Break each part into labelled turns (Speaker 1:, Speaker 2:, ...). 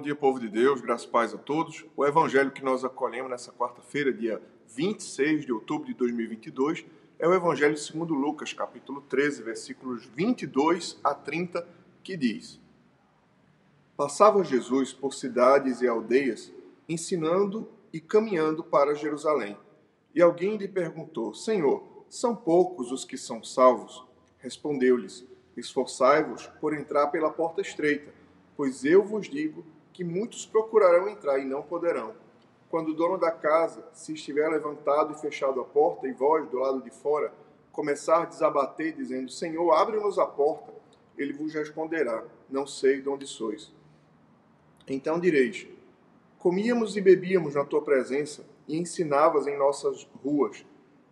Speaker 1: Bom dia, povo de Deus, graças e paz a todos. O evangelho que nós acolhemos nessa quarta-feira, dia 26 de outubro de 2022, é o evangelho segundo Lucas, capítulo 13, versículos 22 a 30, que diz: Passava Jesus por cidades e aldeias, ensinando e caminhando para Jerusalém. E alguém lhe perguntou: Senhor, são poucos os que são salvos? Respondeu-lhes: Esforçai-vos por entrar pela porta estreita, pois eu vos digo que muitos procurarão entrar e não poderão. Quando o dono da casa, se estiver levantado e fechado a porta, e vós, do lado de fora, começar a desabater, dizendo: Senhor, abre-nos a porta, ele vos responderá: Não sei de onde sois. Então direis: Comíamos e bebíamos na tua presença e ensinavas em nossas ruas.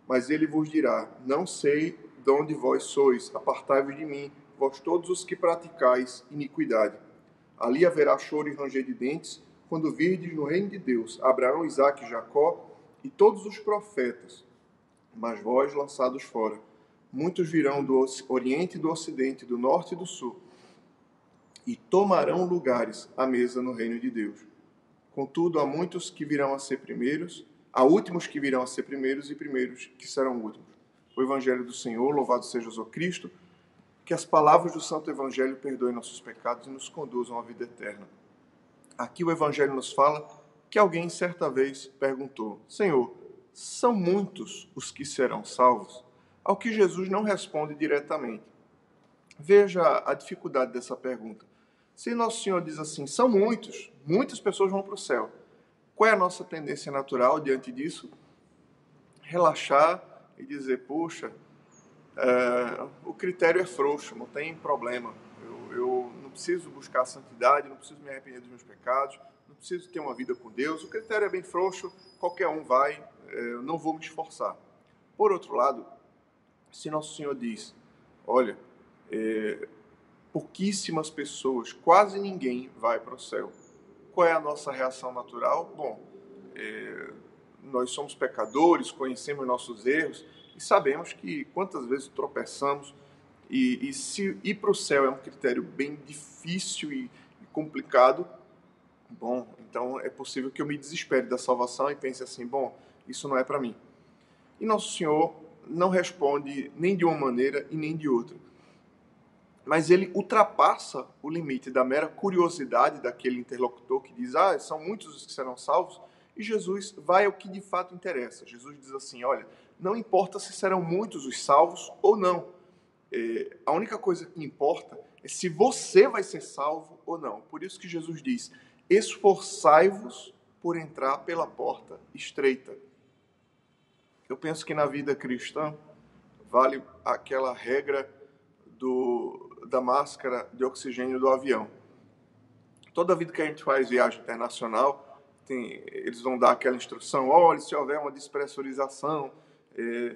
Speaker 1: Mas ele vos dirá: Não sei de onde vós sois, apartai-vos de mim, vós todos os que praticais iniquidade. Ali haverá choro e ranger de dentes, quando virdes no reino de Deus Abraão, Isaque Jacó e todos os profetas, mas vós lançados fora. Muitos virão do Oriente e do Ocidente, do Norte e do Sul e tomarão lugares à mesa no reino de Deus. Contudo, há muitos que virão a ser primeiros, há últimos que virão a ser primeiros e primeiros que serão últimos. O Evangelho do Senhor, louvado seja o Cristo, que as palavras do Santo Evangelho perdoem nossos pecados e nos conduzam à vida eterna. Aqui o Evangelho nos fala que alguém certa vez perguntou: Senhor, são muitos os que serão salvos? Ao que Jesus não responde diretamente. Veja a dificuldade dessa pergunta. Se Nosso Senhor diz assim, são muitos, muitas pessoas vão para o céu. Qual é a nossa tendência natural diante disso? Relaxar e dizer, puxa, é, o critério é frouxo, não tem problema. Eu, eu não preciso buscar santidade, não preciso me arrepender dos meus pecados, não preciso ter uma vida com Deus. O critério é bem frouxo, qualquer um vai, é, eu não vou me esforçar. Por outro lado, se Nosso Senhor diz, olha, é, pouquíssimas pessoas, quase ninguém vai para o céu. Qual é a nossa reação natural? Bom, é, nós somos pecadores, conhecemos nossos erros e sabemos que quantas vezes tropeçamos. E, e se ir para o céu é um critério bem difícil e, e complicado, bom, então é possível que eu me desespere da salvação e pense assim, bom, isso não é para mim. E nosso Senhor não responde nem de uma maneira e nem de outra. Mas ele ultrapassa o limite da mera curiosidade daquele interlocutor que diz: Ah, são muitos os que serão salvos, e Jesus vai ao que de fato interessa. Jesus diz assim: Olha, não importa se serão muitos os salvos ou não. É, a única coisa que importa é se você vai ser salvo ou não. Por isso que Jesus diz: Esforçai-vos por entrar pela porta estreita. Eu penso que na vida cristã vale aquela regra do da máscara de oxigênio do avião. Toda vida que a gente faz viagem internacional, tem, eles vão dar aquela instrução: olha, se houver uma despressurização é,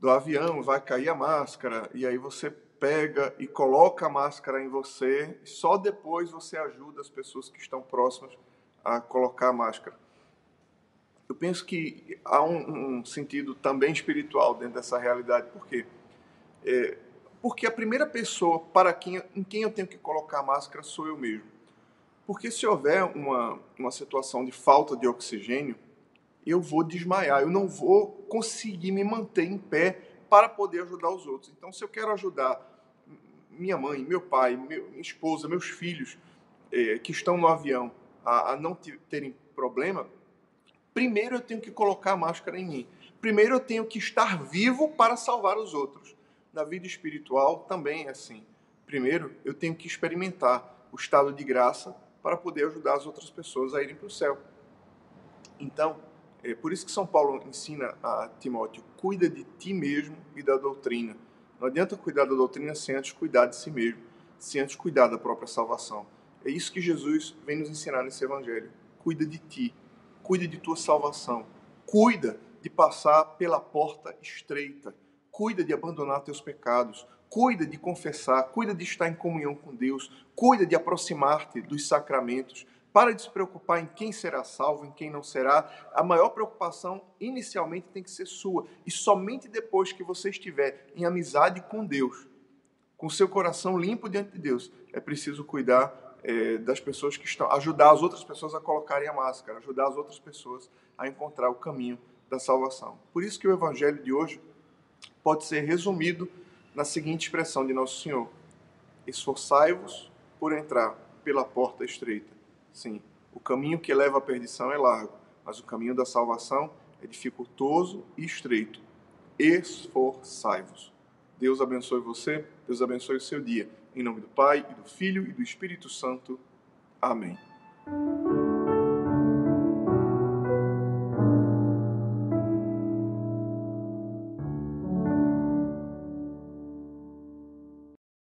Speaker 1: do avião, vai cair a máscara, e aí você pega e coloca a máscara em você, só depois você ajuda as pessoas que estão próximas a colocar a máscara. Eu penso que há um, um sentido também espiritual dentro dessa realidade, porque é, porque a primeira pessoa para quem, em quem eu tenho que colocar a máscara sou eu mesmo. Porque se houver uma, uma situação de falta de oxigênio, eu vou desmaiar, eu não vou conseguir me manter em pé para poder ajudar os outros. Então, se eu quero ajudar minha mãe, meu pai, minha esposa, meus filhos é, que estão no avião a, a não terem problema, primeiro eu tenho que colocar a máscara em mim. Primeiro eu tenho que estar vivo para salvar os outros na vida espiritual também é assim. Primeiro, eu tenho que experimentar o estado de graça para poder ajudar as outras pessoas a irem para o céu. Então, é por isso que São Paulo ensina a Timóteo: cuida de ti mesmo e da doutrina. Não adianta cuidar da doutrina sem antes cuidar de si mesmo, sem antes cuidar da própria salvação. É isso que Jesus vem nos ensinar nesse evangelho. Cuida de ti, cuida de tua salvação, cuida de passar pela porta estreita cuida de abandonar teus pecados, cuida de confessar, cuida de estar em comunhão com Deus, cuida de aproximar-te dos sacramentos. Para de se preocupar em quem será salvo, em quem não será. A maior preocupação inicialmente tem que ser sua. E somente depois que você estiver em amizade com Deus, com seu coração limpo diante de Deus, é preciso cuidar é, das pessoas que estão, ajudar as outras pessoas a colocarem a máscara, ajudar as outras pessoas a encontrar o caminho da salvação. Por isso que o evangelho de hoje pode ser resumido na seguinte expressão de Nosso Senhor: Esforçai-vos por entrar pela porta estreita. Sim, o caminho que leva à perdição é largo, mas o caminho da salvação é dificultoso e estreito. Esforçai-vos. Deus abençoe você, Deus abençoe o seu dia. Em nome do Pai, e do Filho e do Espírito Santo. Amém.